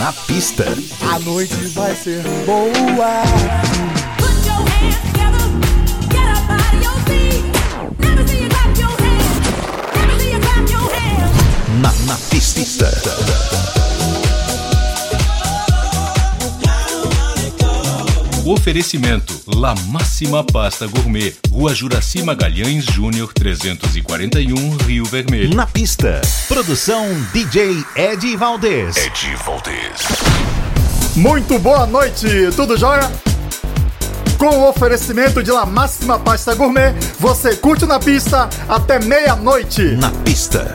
Na pista. A noite vai ser boa. Oferecimento: La Máxima Pasta Gourmet, Rua Juraci Magalhães Júnior 341, Rio Vermelho. Na pista, produção DJ Ed Valdez. Ed Valdez. Muito boa noite, tudo jóia? Com o oferecimento de La Máxima Pasta Gourmet, você curte na pista até meia-noite. Na pista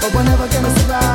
But we're never gonna survive.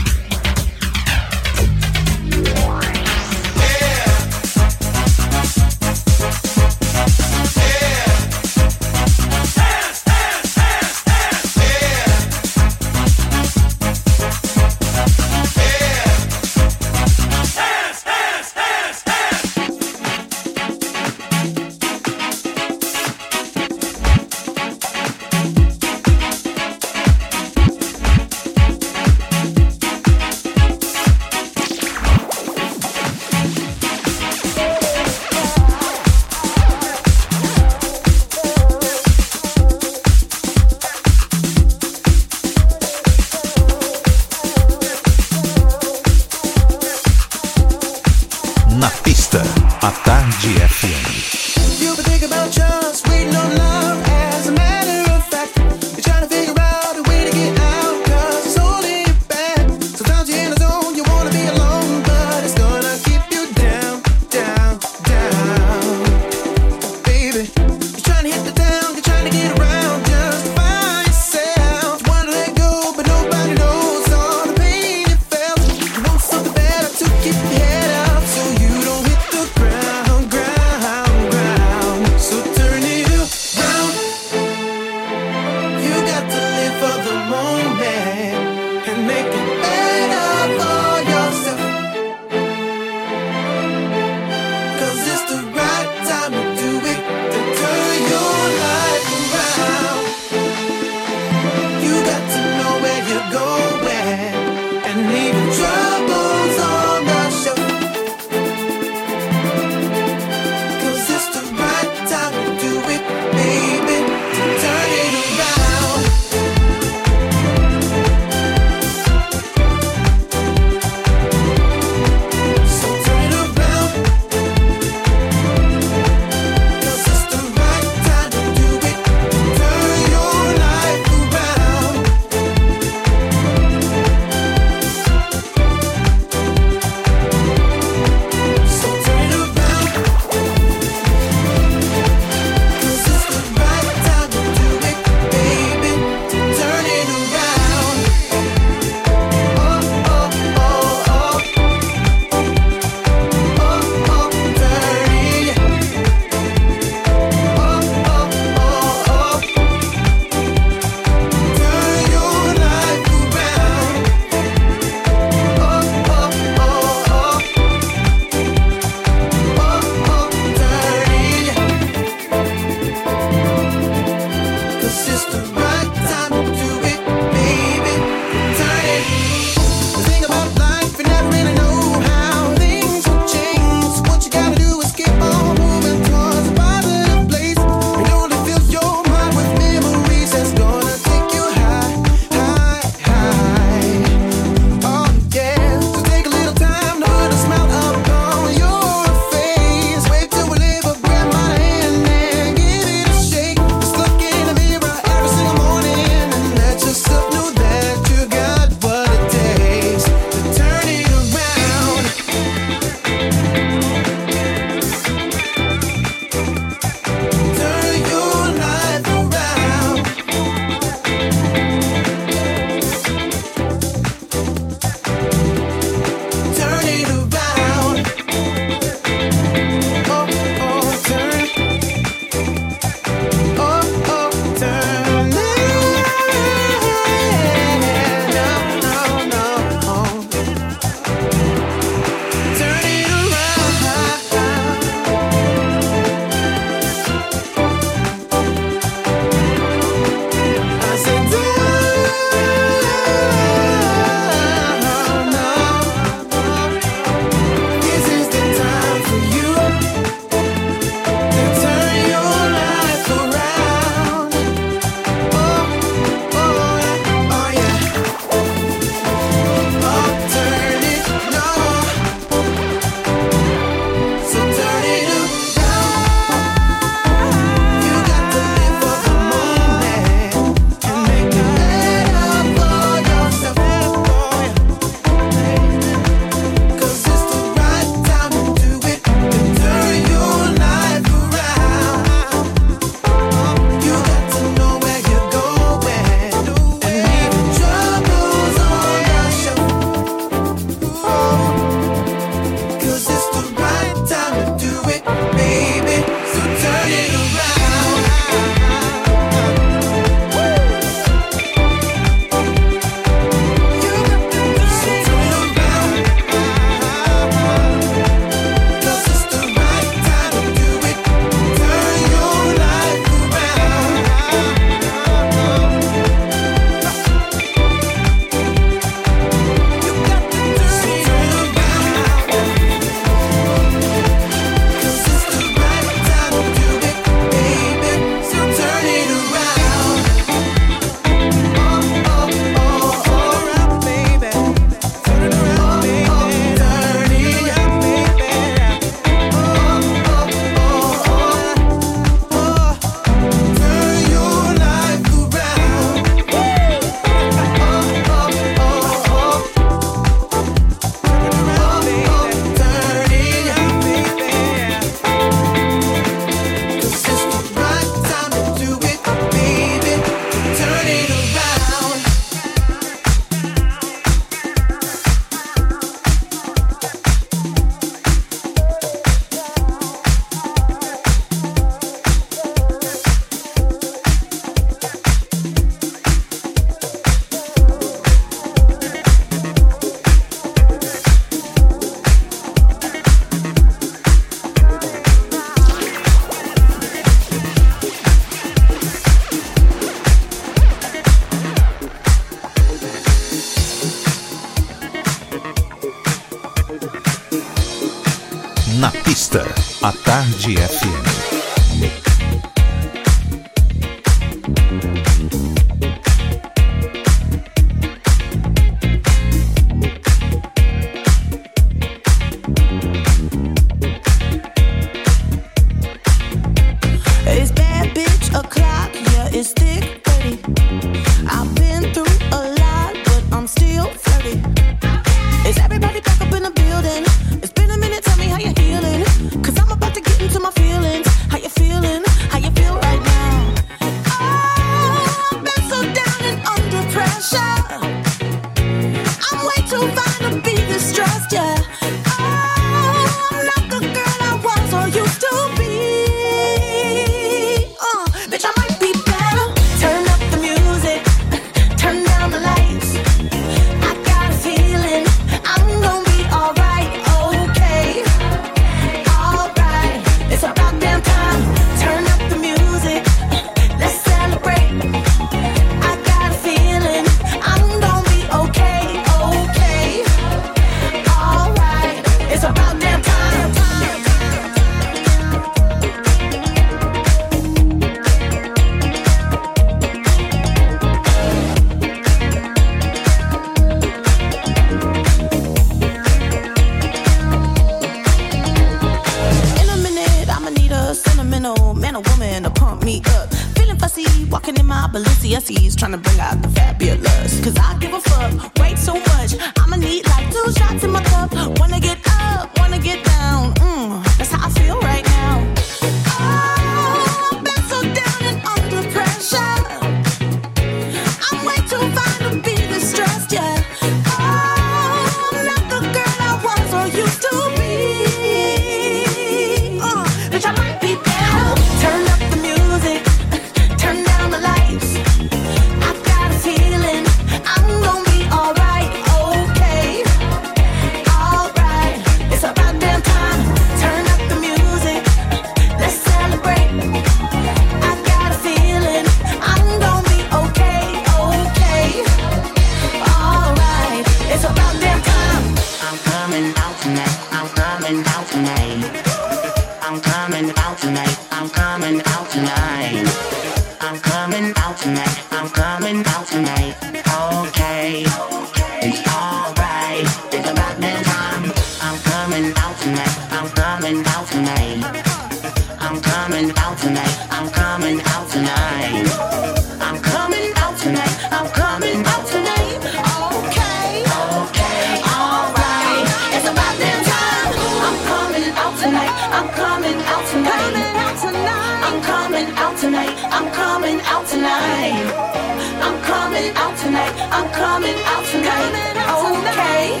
tonight. I'm coming out tonight. Okay.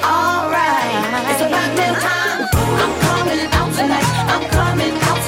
Alright. It's about damn time. I'm coming out tonight. I'm coming out tonight.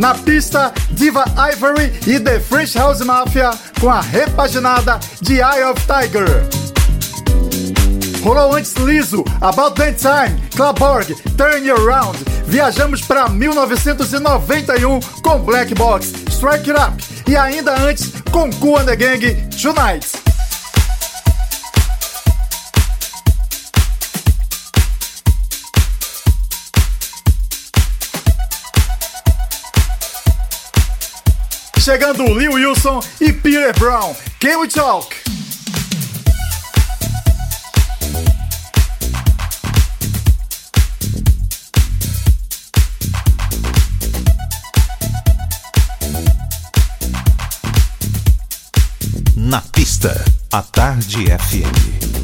Na pista, Diva Ivory e The French House Mafia com a repaginada de Eye of Tiger. Rolou antes Liso, About That Time, Claborg, Turn You Around. Viajamos para 1991 com Black Box, Strike It Up e ainda antes com Cool and the Gang, Tonight. chegando Lil Wilson e Peter Brown. Can we talk? Na pista, a Tarde FM.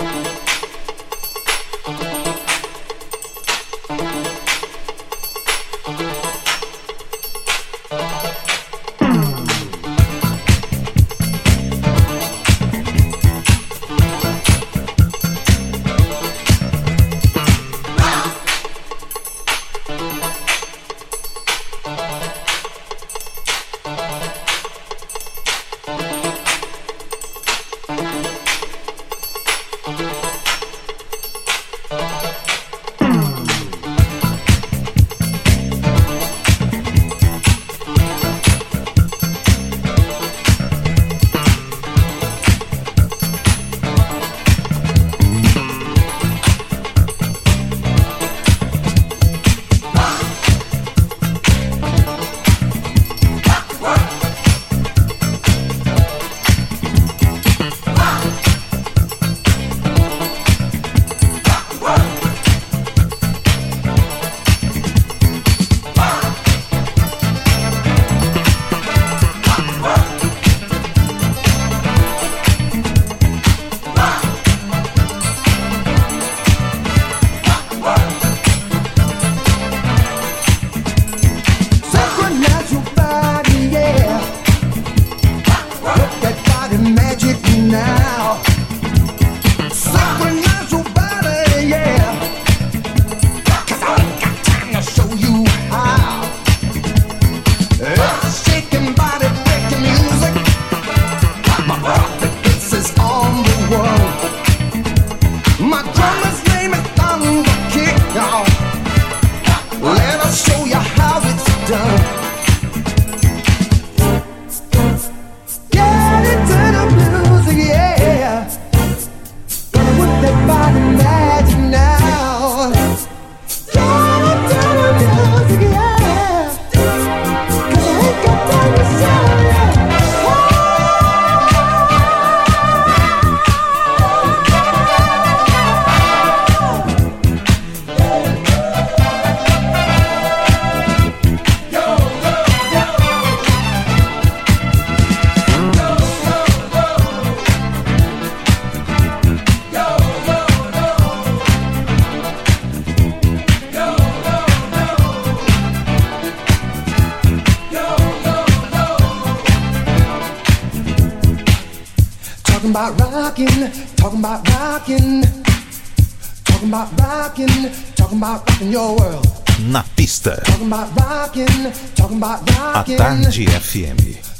Na FM.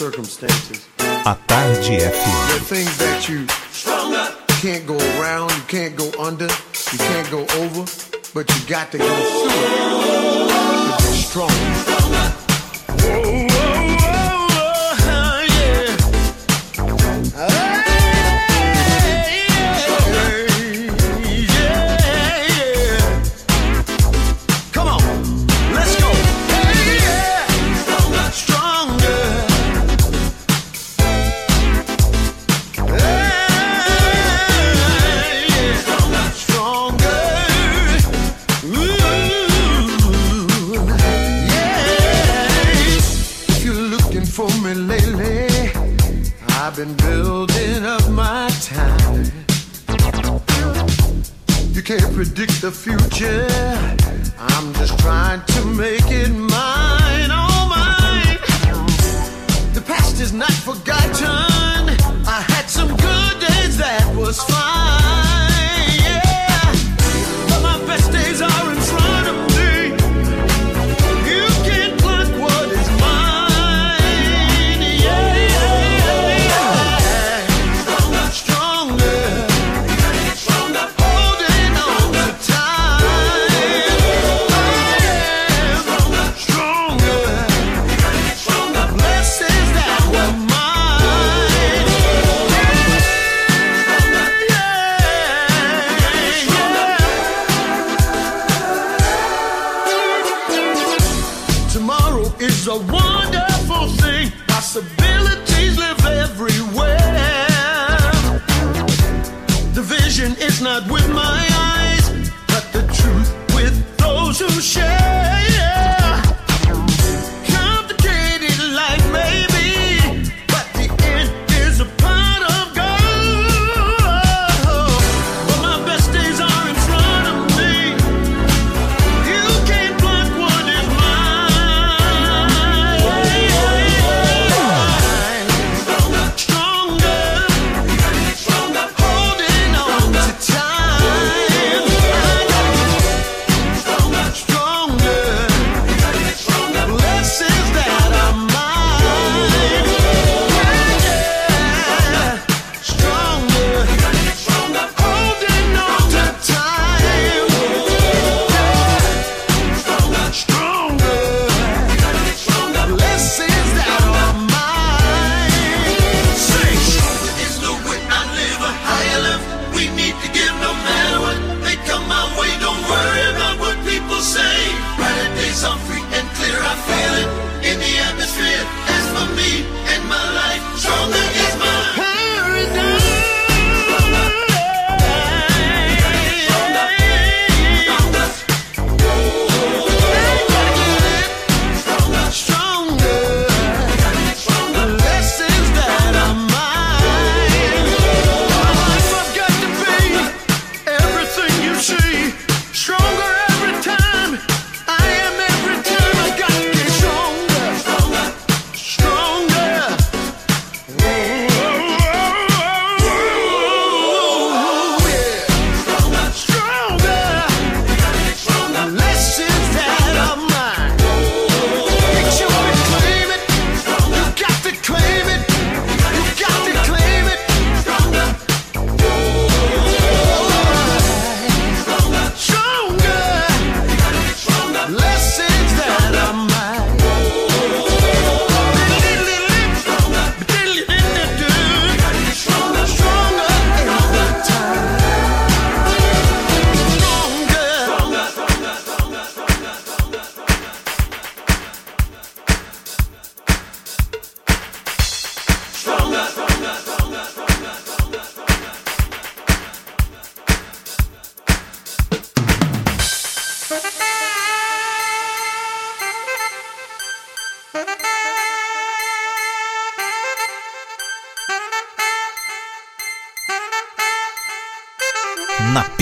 circumstance.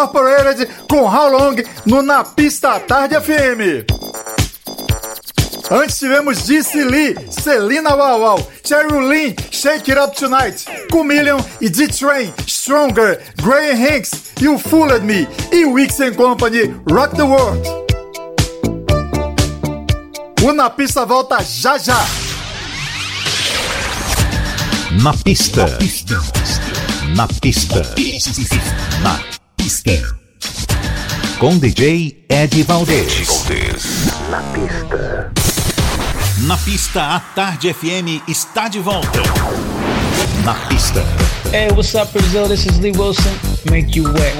Incorporated com How Long no Na Pista Tarde FM. Antes tivemos DC Lee, Selena Wow Wow, Cherry Lynn, Shake It Up Tonight, Chameleon e D-Train, Stronger, Graham Hanks, You Fooled Me e Wix Company, Rock the World. O Na Pista volta já já. Na pista. Na pista. Na pista. Com DJ Ed Valdez. Na pista. Na pista, a Tarde FM está de volta. Na pista. Hey, what's up, Brazil? This is Lee Wilson. Make you wet.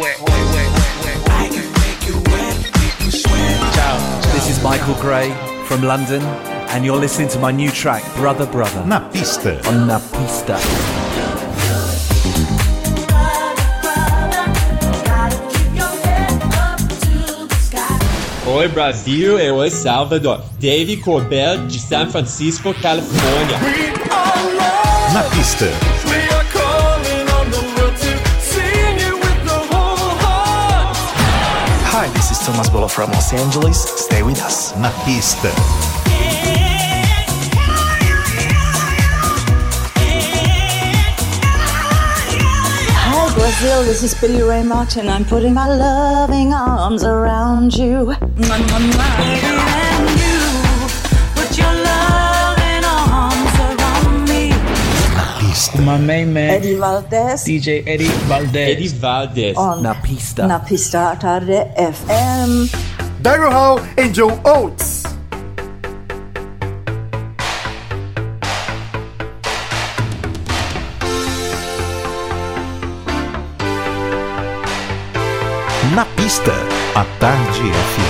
Ciao, this is Michael Gray from London, and you're listening to my new track, Brother Brother. Na pista. On Na Pista. Oi Brasil e oi Salvador. Dave Corbell de San Francisco, Califórnia. Na pista. Hi, this is Thomas Bolo from Los Angeles. Stay with us. Na pista. Hi, Brazil. This is Billy Ray Martin. I'm putting my loving arms around you. Mwah, mwah, mwah. And you put your loving arms around me. My main man, Eddie Valdez DJ Eddie Valdez. Eddie Valdez. on Na Pista. Na Pista Tarde FM. Daryl Hall and Joe Oates. Na pista, a Tarde FM.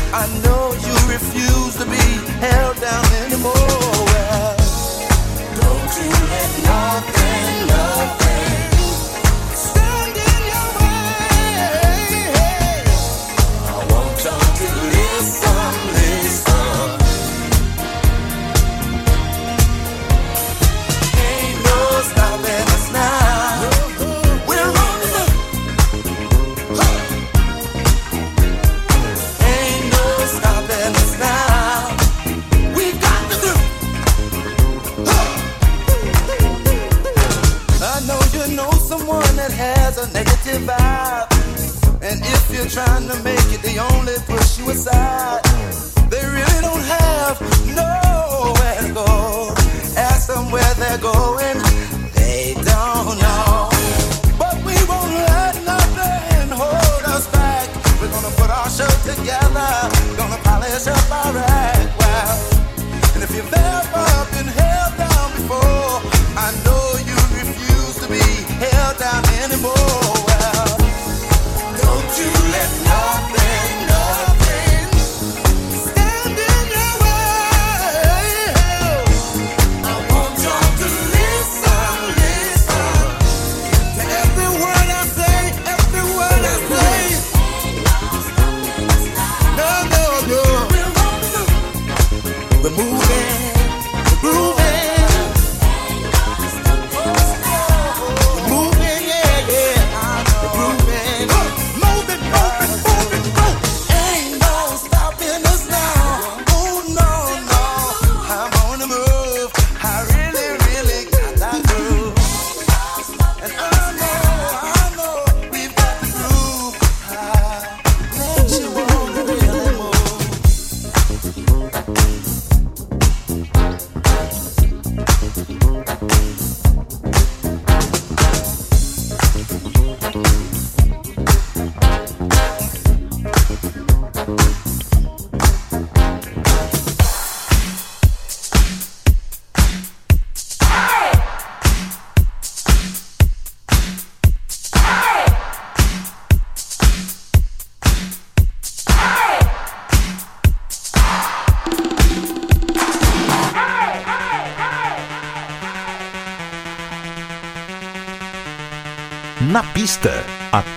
I know you refuse to be held down anymore. Don't you let nothing, nothing. you're trying to make it, they only push you aside. They really don't have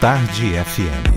Tarde FM.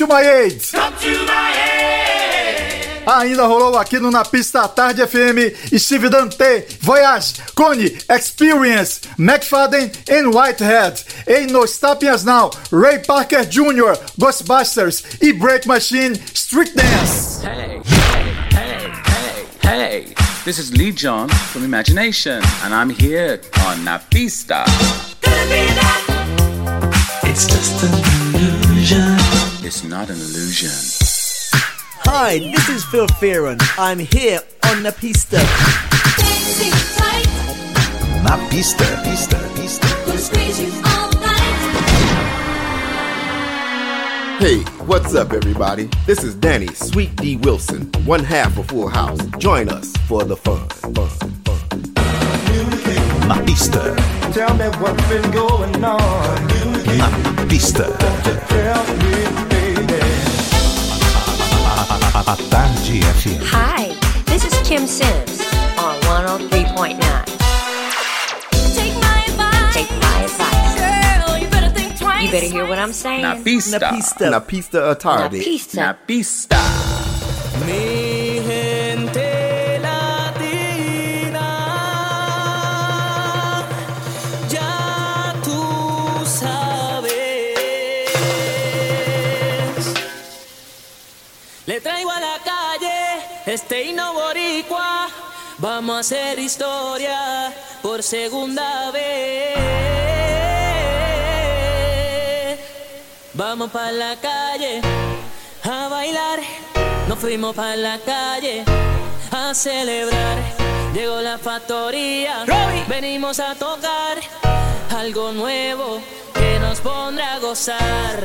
To My Aid. Come to my aid. Ainda rolou aqui no Na Pista à Tarde FM Steve Dante, Voyage, Connie, Experience, McFadden and Whitehead. Ain't No Stopping Us Now, Ray Parker Jr., Ghostbusters e Break Machine Street Dance. Hey, hey, hey, hey. This is Lee John from Imagination, and I'm here on Na Pista. It's just illusion. It's not an illusion. Hi, this is Phil Fearon. I'm here on the pista. Na pista, pista, pista. Hey, what's up, everybody? This is Danny Sweet D Wilson, one half of Full House. Join us for the fun. fun. Na pista, Tell me what's been going on. na pista. Tell me, baby. A Tarde FM. Hi, this is Kim Sims on 103.9. Take my advice. Take my advice. Girl, you better think twice. You better hear what I'm saying. Na Pista. Na pista. Na pista à tarde. Na pista. Na Pista. Mi este himno boricua. Vamos a hacer historia por segunda vez. Vamos para la calle a bailar. Nos fuimos para la calle a celebrar. Llegó la factoría. Venimos a tocar algo nuevo que nos pondrá a gozar.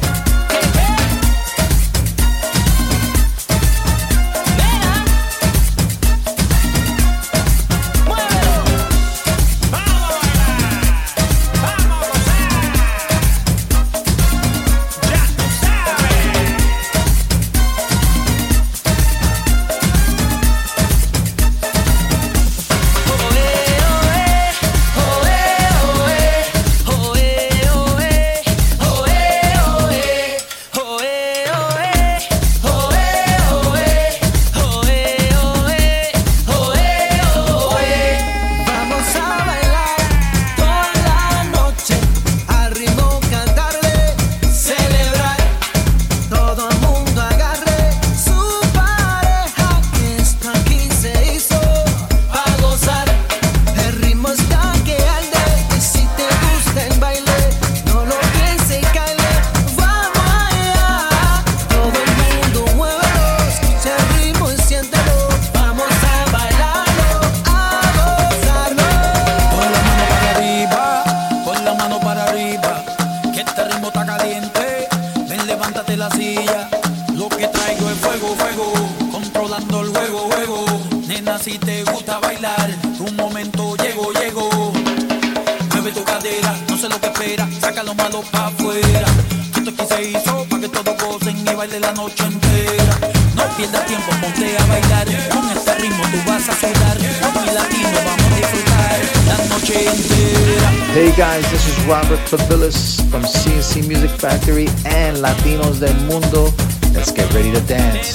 Fabilis from CNC Music Factory and Latinos del Mundo. Let's get ready to dance.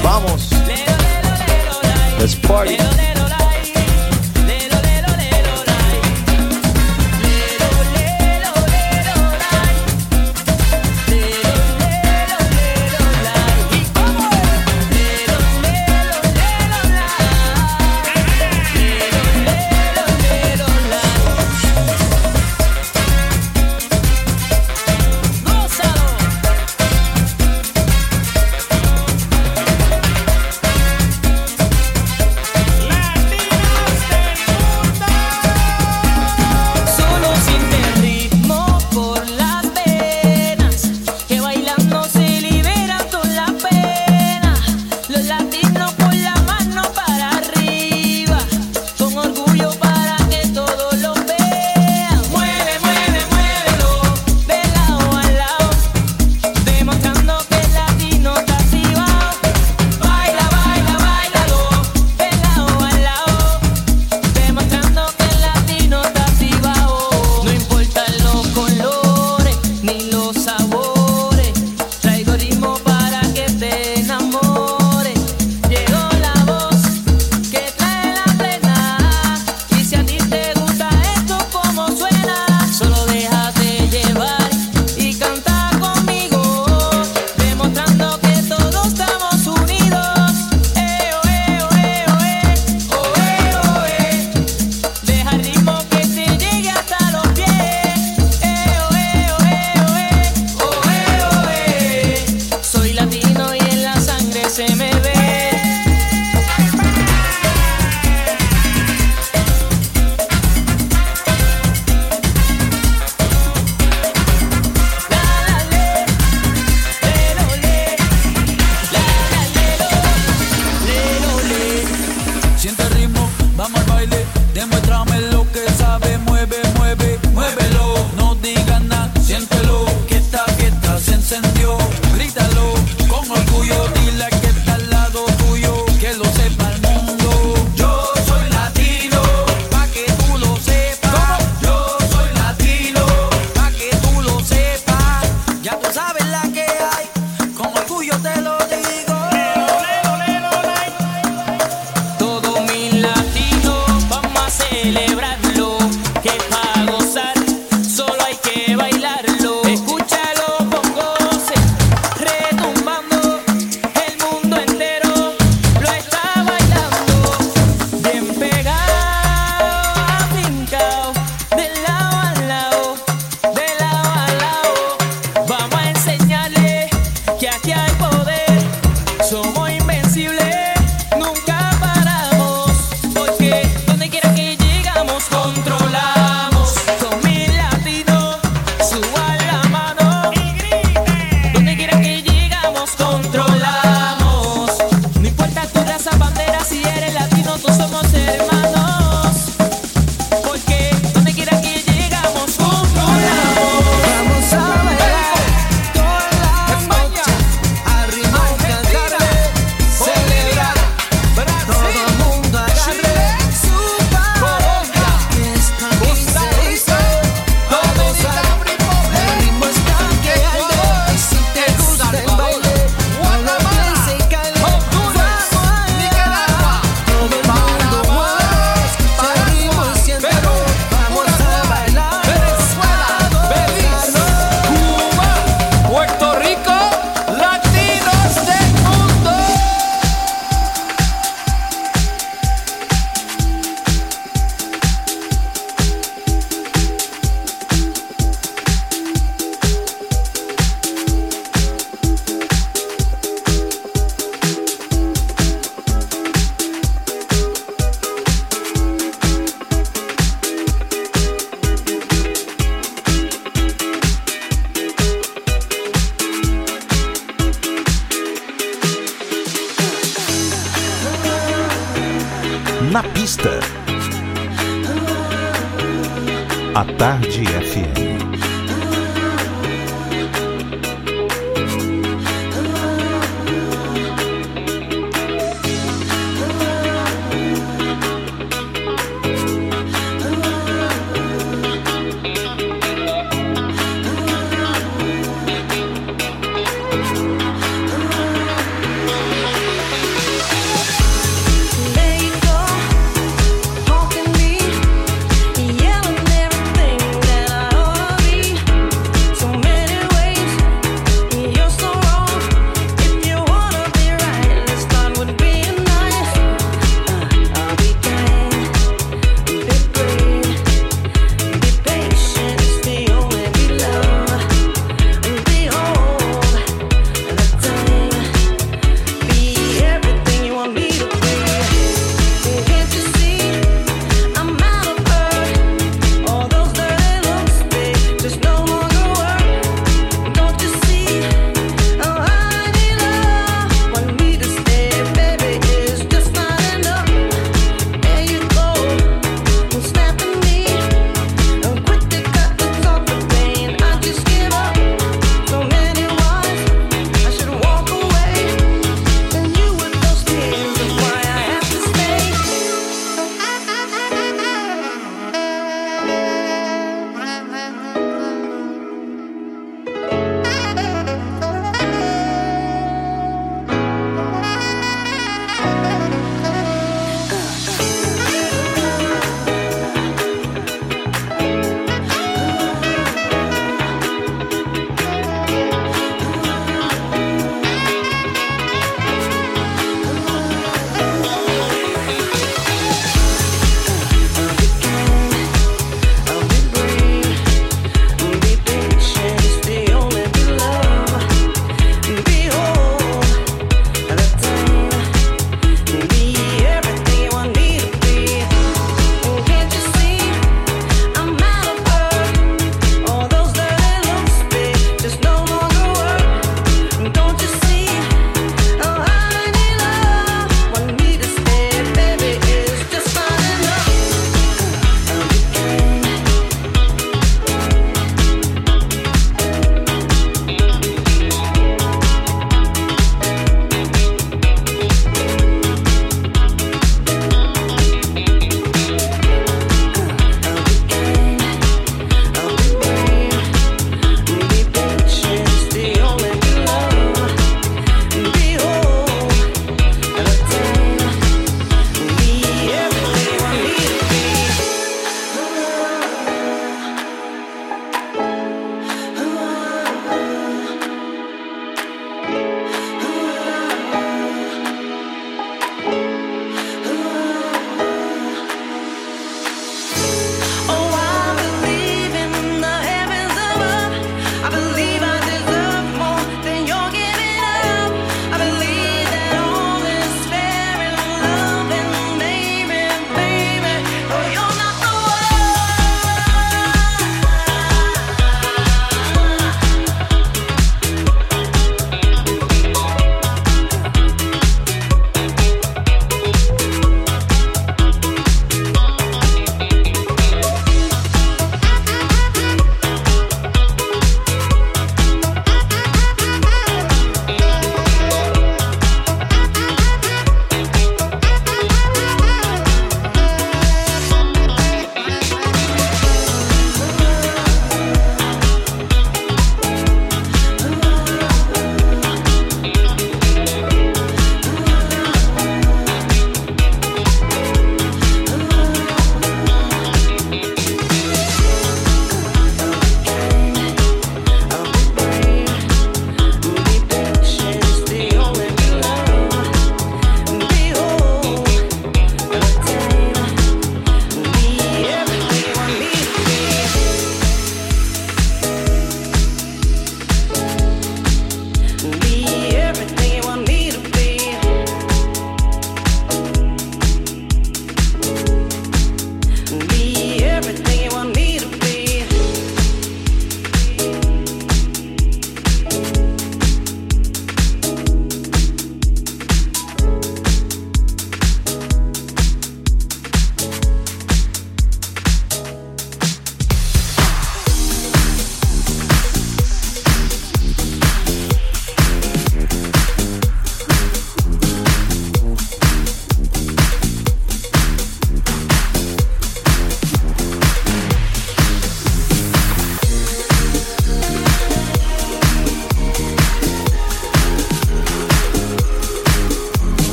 Vamos. Let's party.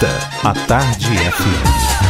A Tarde FM.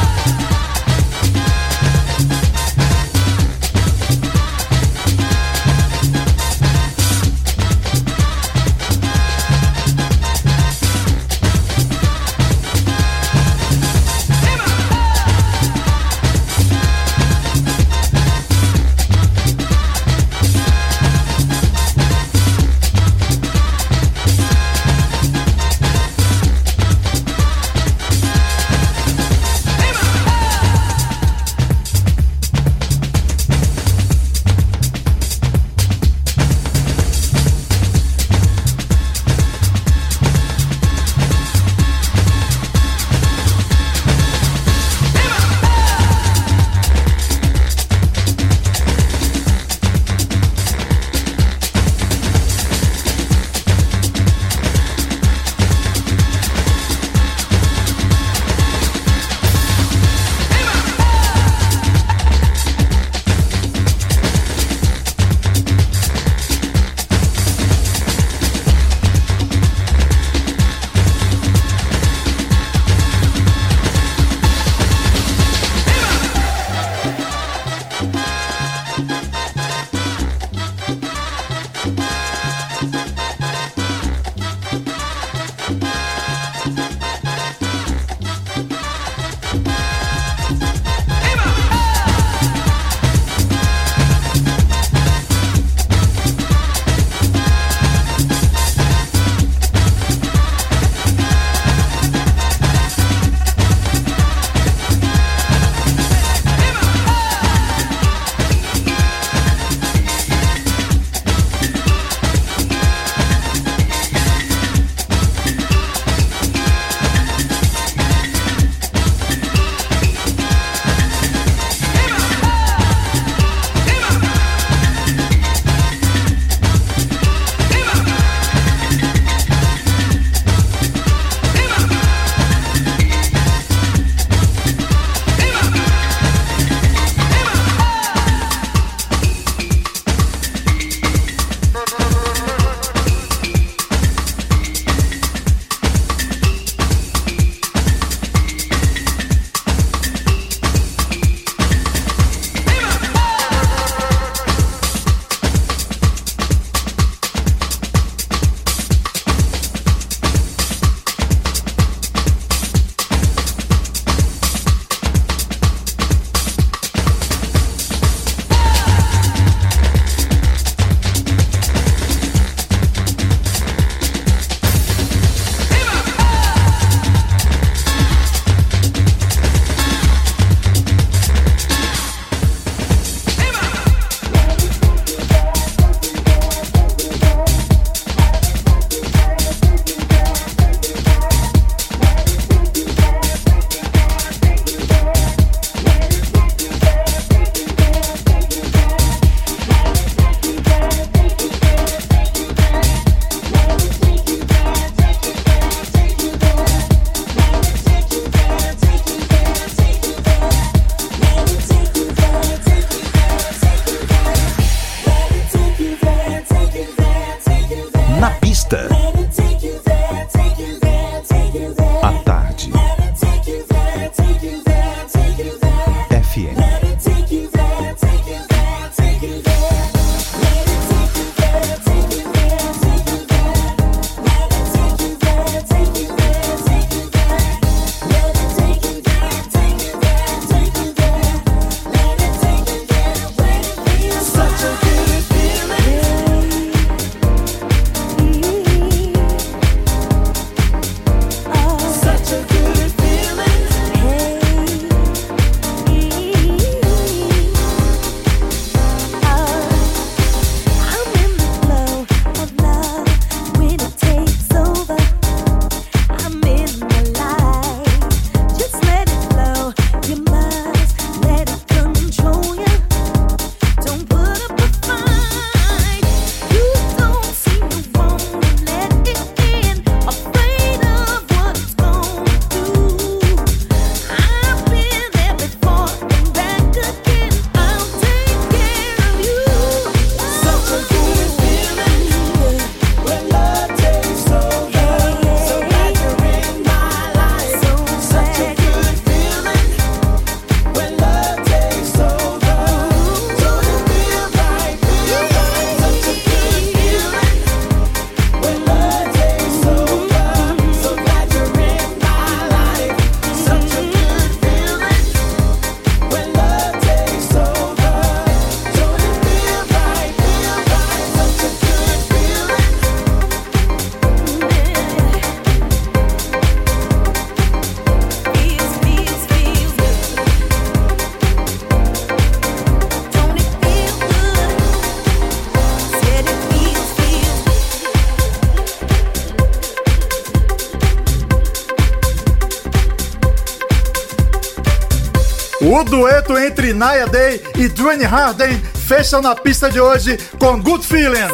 O dueto entre Naya Day e Dwayne Harden fecha na pista de hoje com Good Feeling.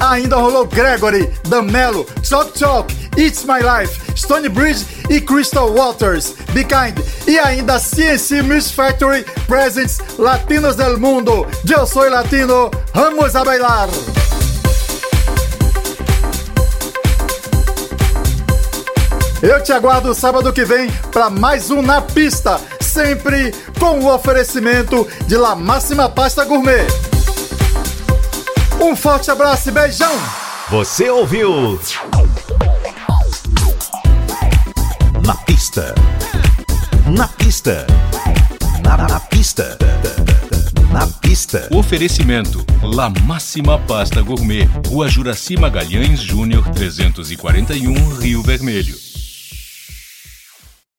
Ainda rolou Gregory, Damelo, Choc Choc, It's My Life, Stone Bridge e Crystal Waters, Be Kind. E ainda CNC Music Factory Presents Latinos del Mundo. Eu sou latino, vamos a bailar. Eu te aguardo sábado que vem para mais um Na Pista, sempre com o oferecimento de La Máxima Pasta Gourmet. Um forte abraço e beijão! Você ouviu? Na pista. Na pista. Na, na pista. Na pista. Oferecimento: La Máxima Pasta Gourmet, Rua Juraci Magalhães Júnior 341, Rio Vermelho.